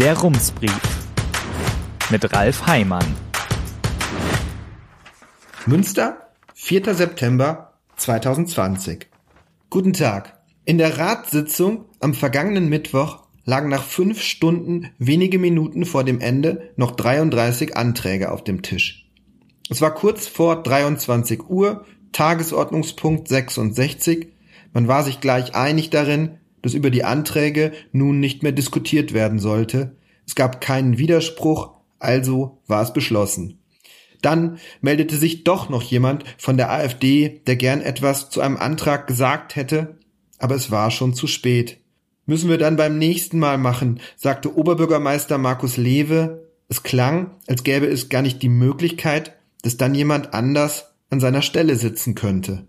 Der Rumsbrief mit Ralf Heimann. Münster, 4. September 2020. Guten Tag. In der Ratssitzung am vergangenen Mittwoch lagen nach fünf Stunden wenige Minuten vor dem Ende noch 33 Anträge auf dem Tisch. Es war kurz vor 23 Uhr, Tagesordnungspunkt 66. Man war sich gleich einig darin, dass über die Anträge nun nicht mehr diskutiert werden sollte. Es gab keinen Widerspruch, also war es beschlossen. Dann meldete sich doch noch jemand von der AfD, der gern etwas zu einem Antrag gesagt hätte, aber es war schon zu spät. Müssen wir dann beim nächsten Mal machen, sagte Oberbürgermeister Markus Lewe. Es klang, als gäbe es gar nicht die Möglichkeit, dass dann jemand anders an seiner Stelle sitzen könnte.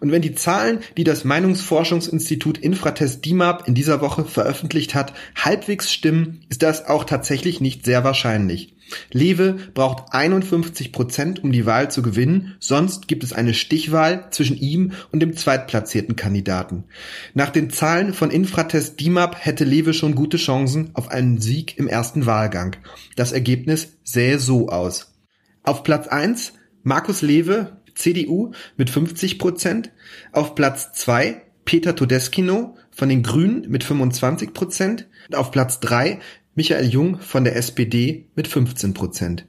Und wenn die Zahlen, die das Meinungsforschungsinstitut Infratest DIMAP in dieser Woche veröffentlicht hat, halbwegs stimmen, ist das auch tatsächlich nicht sehr wahrscheinlich. Lewe braucht 51 Prozent, um die Wahl zu gewinnen, sonst gibt es eine Stichwahl zwischen ihm und dem zweitplatzierten Kandidaten. Nach den Zahlen von Infratest DIMAP hätte Lewe schon gute Chancen auf einen Sieg im ersten Wahlgang. Das Ergebnis sähe so aus. Auf Platz 1 Markus Lewe CDU mit 50 Prozent. Auf Platz zwei Peter Todeskino von den Grünen mit 25 Prozent. Auf Platz drei Michael Jung von der SPD mit 15 Prozent.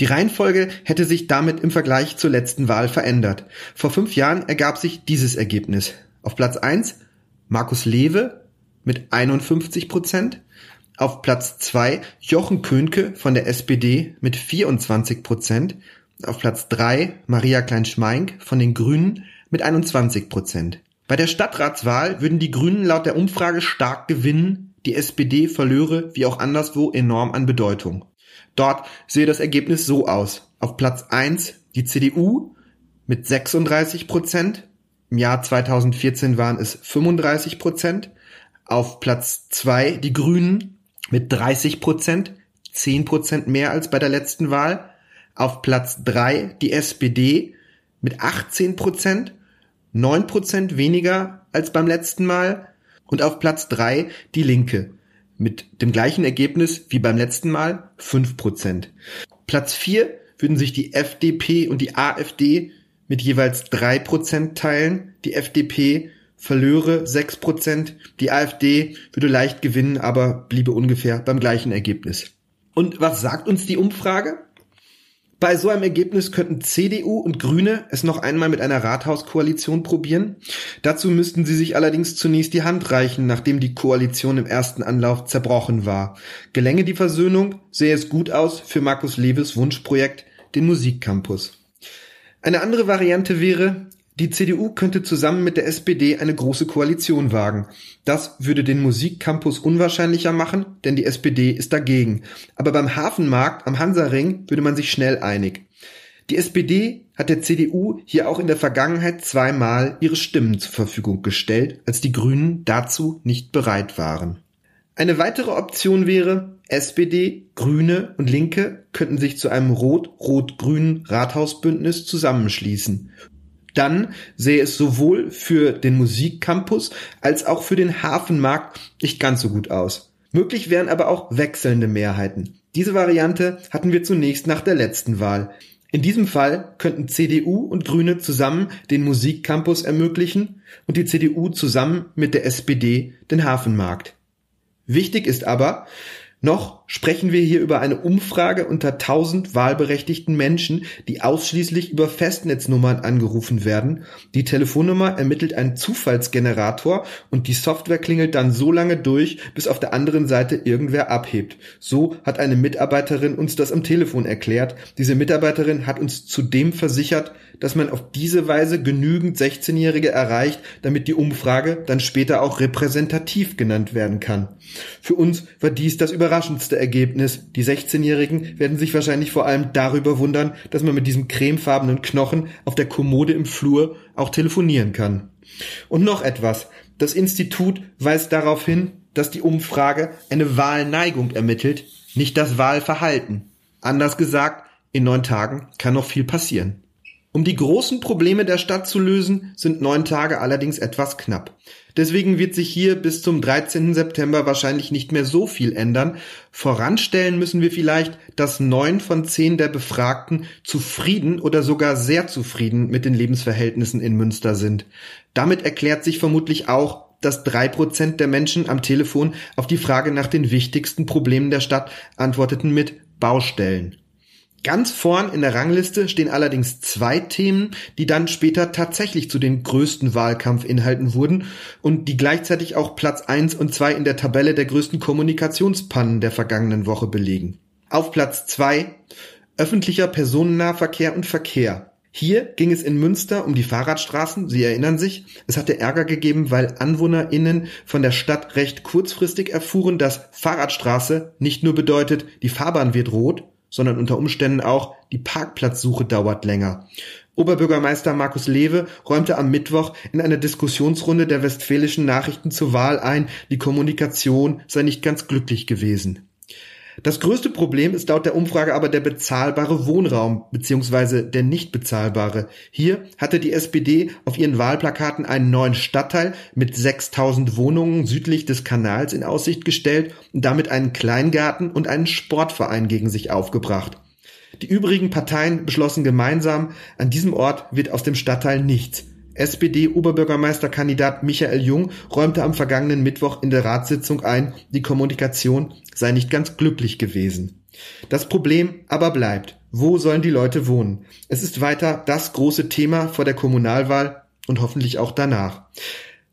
Die Reihenfolge hätte sich damit im Vergleich zur letzten Wahl verändert. Vor fünf Jahren ergab sich dieses Ergebnis. Auf Platz eins Markus Lewe mit 51 Prozent. Auf Platz zwei Jochen Könke von der SPD mit 24 Prozent auf Platz 3 Maria Klein-Schmeink von den Grünen mit 21 Prozent. Bei der Stadtratswahl würden die Grünen laut der Umfrage stark gewinnen, die SPD verlöre wie auch anderswo enorm an Bedeutung. Dort sehe das Ergebnis so aus. Auf Platz 1 die CDU mit 36 Prozent. Im Jahr 2014 waren es 35 Prozent. Auf Platz 2 die Grünen mit 30 Prozent, 10 Prozent mehr als bei der letzten Wahl. Auf Platz drei die SPD mit 18 Prozent, 9 Prozent weniger als beim letzten Mal. Und auf Platz drei die Linke mit dem gleichen Ergebnis wie beim letzten Mal, 5 Prozent. Platz vier würden sich die FDP und die AfD mit jeweils drei Prozent teilen. Die FDP verlöre sechs Prozent, die AfD würde leicht gewinnen, aber bliebe ungefähr beim gleichen Ergebnis. Und was sagt uns die Umfrage? Bei so einem Ergebnis könnten CDU und Grüne es noch einmal mit einer Rathauskoalition probieren. Dazu müssten sie sich allerdings zunächst die Hand reichen, nachdem die Koalition im ersten Anlauf zerbrochen war. Gelänge die Versöhnung, sähe es gut aus für Markus Lewes Wunschprojekt, den Musikcampus. Eine andere Variante wäre, die CDU könnte zusammen mit der SPD eine große Koalition wagen. Das würde den Musikcampus unwahrscheinlicher machen, denn die SPD ist dagegen. Aber beim Hafenmarkt am Hansaring würde man sich schnell einig. Die SPD hat der CDU hier auch in der Vergangenheit zweimal ihre Stimmen zur Verfügung gestellt, als die Grünen dazu nicht bereit waren. Eine weitere Option wäre, SPD, Grüne und Linke könnten sich zu einem rot-rot-grünen Rathausbündnis zusammenschließen dann sähe es sowohl für den Musikcampus als auch für den Hafenmarkt nicht ganz so gut aus. Möglich wären aber auch wechselnde Mehrheiten. Diese Variante hatten wir zunächst nach der letzten Wahl. In diesem Fall könnten CDU und Grüne zusammen den Musikcampus ermöglichen und die CDU zusammen mit der SPD den Hafenmarkt. Wichtig ist aber, noch sprechen wir hier über eine Umfrage unter 1000 wahlberechtigten Menschen, die ausschließlich über Festnetznummern angerufen werden. Die Telefonnummer ermittelt einen Zufallsgenerator und die Software klingelt dann so lange durch, bis auf der anderen Seite irgendwer abhebt. So hat eine Mitarbeiterin uns das am Telefon erklärt. Diese Mitarbeiterin hat uns zudem versichert, dass man auf diese Weise genügend 16-Jährige erreicht, damit die Umfrage dann später auch repräsentativ genannt werden kann. Für uns war dies das überraschendste Ergebnis. Die 16-Jährigen werden sich wahrscheinlich vor allem darüber wundern, dass man mit diesem cremefarbenen Knochen auf der Kommode im Flur auch telefonieren kann. Und noch etwas. Das Institut weist darauf hin, dass die Umfrage eine Wahlneigung ermittelt, nicht das Wahlverhalten. Anders gesagt, in neun Tagen kann noch viel passieren. Um die großen Probleme der Stadt zu lösen, sind neun Tage allerdings etwas knapp. Deswegen wird sich hier bis zum 13. September wahrscheinlich nicht mehr so viel ändern. Voranstellen müssen wir vielleicht, dass neun von zehn der Befragten zufrieden oder sogar sehr zufrieden mit den Lebensverhältnissen in Münster sind. Damit erklärt sich vermutlich auch, dass drei Prozent der Menschen am Telefon auf die Frage nach den wichtigsten Problemen der Stadt antworteten mit Baustellen. Ganz vorn in der Rangliste stehen allerdings zwei Themen, die dann später tatsächlich zu den größten Wahlkampfinhalten wurden und die gleichzeitig auch Platz eins und zwei in der Tabelle der größten Kommunikationspannen der vergangenen Woche belegen. Auf Platz zwei öffentlicher Personennahverkehr und Verkehr. Hier ging es in Münster um die Fahrradstraßen, Sie erinnern sich. Es hatte Ärger gegeben, weil AnwohnerInnen von der Stadt recht kurzfristig erfuhren, dass Fahrradstraße nicht nur bedeutet, die Fahrbahn wird rot, sondern unter Umständen auch die Parkplatzsuche dauert länger. Oberbürgermeister Markus Lewe räumte am Mittwoch in einer Diskussionsrunde der Westfälischen Nachrichten zur Wahl ein, die Kommunikation sei nicht ganz glücklich gewesen. Das größte Problem ist laut der Umfrage aber der bezahlbare Wohnraum bzw. der nicht bezahlbare. Hier hatte die SPD auf ihren Wahlplakaten einen neuen Stadtteil mit 6000 Wohnungen südlich des Kanals in Aussicht gestellt und damit einen Kleingarten und einen Sportverein gegen sich aufgebracht. Die übrigen Parteien beschlossen gemeinsam, an diesem Ort wird aus dem Stadtteil nichts. SPD-Oberbürgermeisterkandidat Michael Jung räumte am vergangenen Mittwoch in der Ratssitzung ein, die Kommunikation sei nicht ganz glücklich gewesen. Das Problem aber bleibt. Wo sollen die Leute wohnen? Es ist weiter das große Thema vor der Kommunalwahl und hoffentlich auch danach.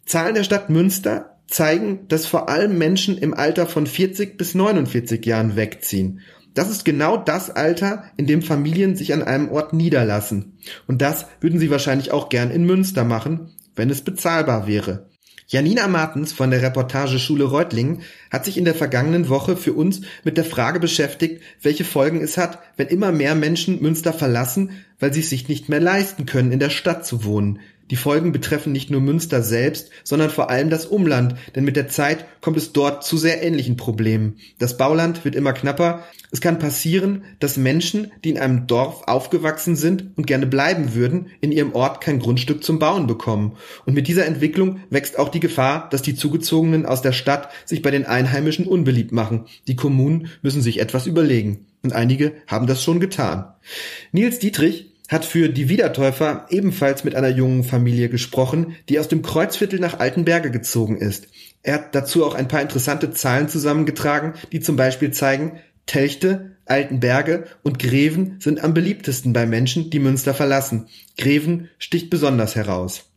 Zahlen der Stadt Münster zeigen, dass vor allem Menschen im Alter von 40 bis 49 Jahren wegziehen. Das ist genau das Alter, in dem Familien sich an einem Ort niederlassen. Und das würden sie wahrscheinlich auch gern in Münster machen, wenn es bezahlbar wäre. Janina Martens von der Reportage Schule Reutlingen hat sich in der vergangenen Woche für uns mit der Frage beschäftigt, welche Folgen es hat, wenn immer mehr Menschen Münster verlassen, weil sie es sich nicht mehr leisten können, in der Stadt zu wohnen. Die Folgen betreffen nicht nur Münster selbst, sondern vor allem das Umland, denn mit der Zeit kommt es dort zu sehr ähnlichen Problemen. Das Bauland wird immer knapper. Es kann passieren, dass Menschen, die in einem Dorf aufgewachsen sind und gerne bleiben würden, in ihrem Ort kein Grundstück zum Bauen bekommen. Und mit dieser Entwicklung wächst auch die Gefahr, dass die Zugezogenen aus der Stadt sich bei den Einheimischen unbeliebt machen. Die Kommunen müssen sich etwas überlegen. Und einige haben das schon getan. Nils Dietrich hat für die Wiedertäufer ebenfalls mit einer jungen Familie gesprochen, die aus dem Kreuzviertel nach Altenberge gezogen ist. Er hat dazu auch ein paar interessante Zahlen zusammengetragen, die zum Beispiel zeigen, Telchte, Altenberge und Greven sind am beliebtesten bei Menschen, die Münster verlassen. Greven sticht besonders heraus.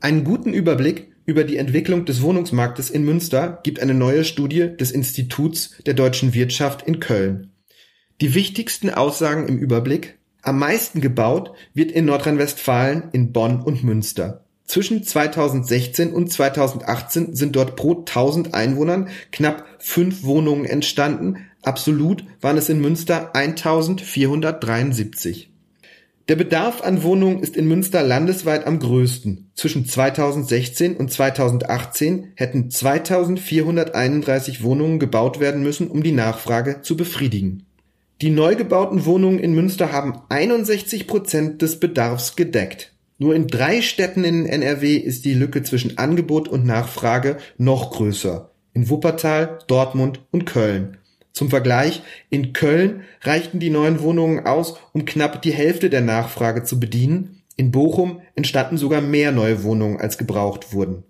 Einen guten Überblick über die Entwicklung des Wohnungsmarktes in Münster gibt eine neue Studie des Instituts der deutschen Wirtschaft in Köln. Die wichtigsten Aussagen im Überblick am meisten gebaut wird in Nordrhein-Westfalen, in Bonn und Münster. Zwischen 2016 und 2018 sind dort pro 1000 Einwohnern knapp fünf Wohnungen entstanden. Absolut waren es in Münster 1473. Der Bedarf an Wohnungen ist in Münster landesweit am größten. Zwischen 2016 und 2018 hätten 2431 Wohnungen gebaut werden müssen, um die Nachfrage zu befriedigen. Die neu gebauten Wohnungen in Münster haben 61 Prozent des Bedarfs gedeckt. Nur in drei Städten in NRW ist die Lücke zwischen Angebot und Nachfrage noch größer. In Wuppertal, Dortmund und Köln. Zum Vergleich, in Köln reichten die neuen Wohnungen aus, um knapp die Hälfte der Nachfrage zu bedienen. In Bochum entstanden sogar mehr neue Wohnungen, als gebraucht wurden.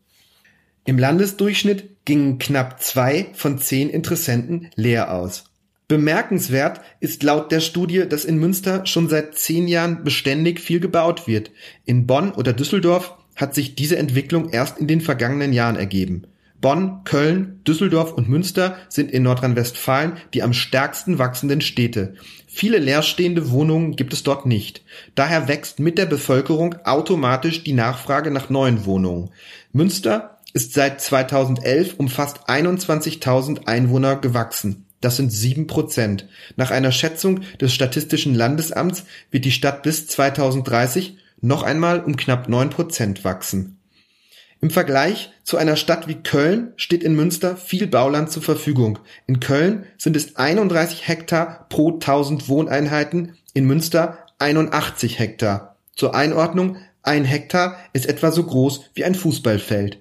Im Landesdurchschnitt gingen knapp zwei von zehn Interessenten leer aus. Bemerkenswert ist laut der Studie, dass in Münster schon seit zehn Jahren beständig viel gebaut wird. In Bonn oder Düsseldorf hat sich diese Entwicklung erst in den vergangenen Jahren ergeben. Bonn, Köln, Düsseldorf und Münster sind in Nordrhein-Westfalen die am stärksten wachsenden Städte. Viele leerstehende Wohnungen gibt es dort nicht. Daher wächst mit der Bevölkerung automatisch die Nachfrage nach neuen Wohnungen. Münster ist seit 2011 um fast 21.000 Einwohner gewachsen. Das sind sieben Prozent. Nach einer Schätzung des Statistischen Landesamts wird die Stadt bis 2030 noch einmal um knapp neun Prozent wachsen. Im Vergleich zu einer Stadt wie Köln steht in Münster viel Bauland zur Verfügung. In Köln sind es 31 Hektar pro 1000 Wohneinheiten, in Münster 81 Hektar. Zur Einordnung, ein Hektar ist etwa so groß wie ein Fußballfeld.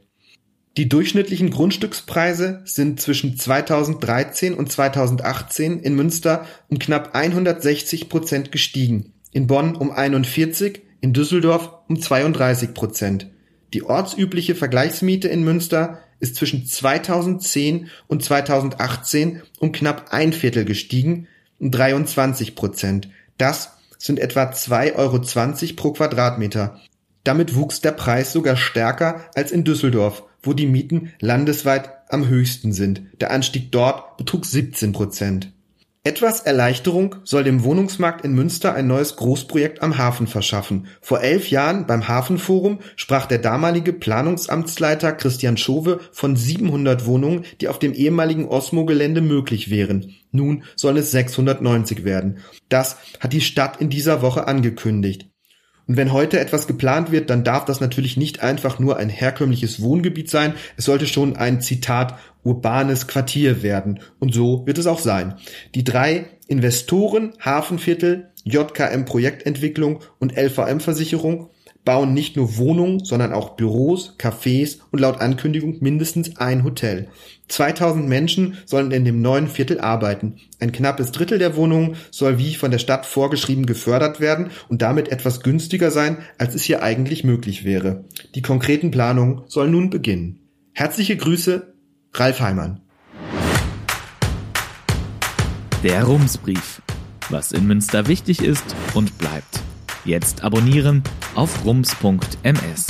Die durchschnittlichen Grundstückspreise sind zwischen 2013 und 2018 in Münster um knapp 160 Prozent gestiegen, in Bonn um 41, in Düsseldorf um 32 Prozent. Die ortsübliche Vergleichsmiete in Münster ist zwischen 2010 und 2018 um knapp ein Viertel gestiegen, um 23 Prozent. Das sind etwa 2,20 Euro pro Quadratmeter. Damit wuchs der Preis sogar stärker als in Düsseldorf, wo die Mieten landesweit am höchsten sind. Der Anstieg dort betrug 17 Prozent. Etwas Erleichterung soll dem Wohnungsmarkt in Münster ein neues Großprojekt am Hafen verschaffen. Vor elf Jahren beim Hafenforum sprach der damalige Planungsamtsleiter Christian Schove von 700 Wohnungen, die auf dem ehemaligen Osmo-Gelände möglich wären. Nun sollen es 690 werden. Das hat die Stadt in dieser Woche angekündigt. Und wenn heute etwas geplant wird, dann darf das natürlich nicht einfach nur ein herkömmliches Wohngebiet sein. Es sollte schon ein Zitat urbanes Quartier werden. Und so wird es auch sein. Die drei Investoren, Hafenviertel, JKM Projektentwicklung und LVM Versicherung bauen nicht nur Wohnungen, sondern auch Büros, Cafés und laut Ankündigung mindestens ein Hotel. 2000 Menschen sollen in dem neuen Viertel arbeiten. Ein knappes Drittel der Wohnungen soll wie von der Stadt vorgeschrieben gefördert werden und damit etwas günstiger sein, als es hier eigentlich möglich wäre. Die konkreten Planungen sollen nun beginnen. Herzliche Grüße, Ralf Heimann. Der Rumsbrief. Was in Münster wichtig ist und bleibt. Jetzt abonnieren auf rums.ms.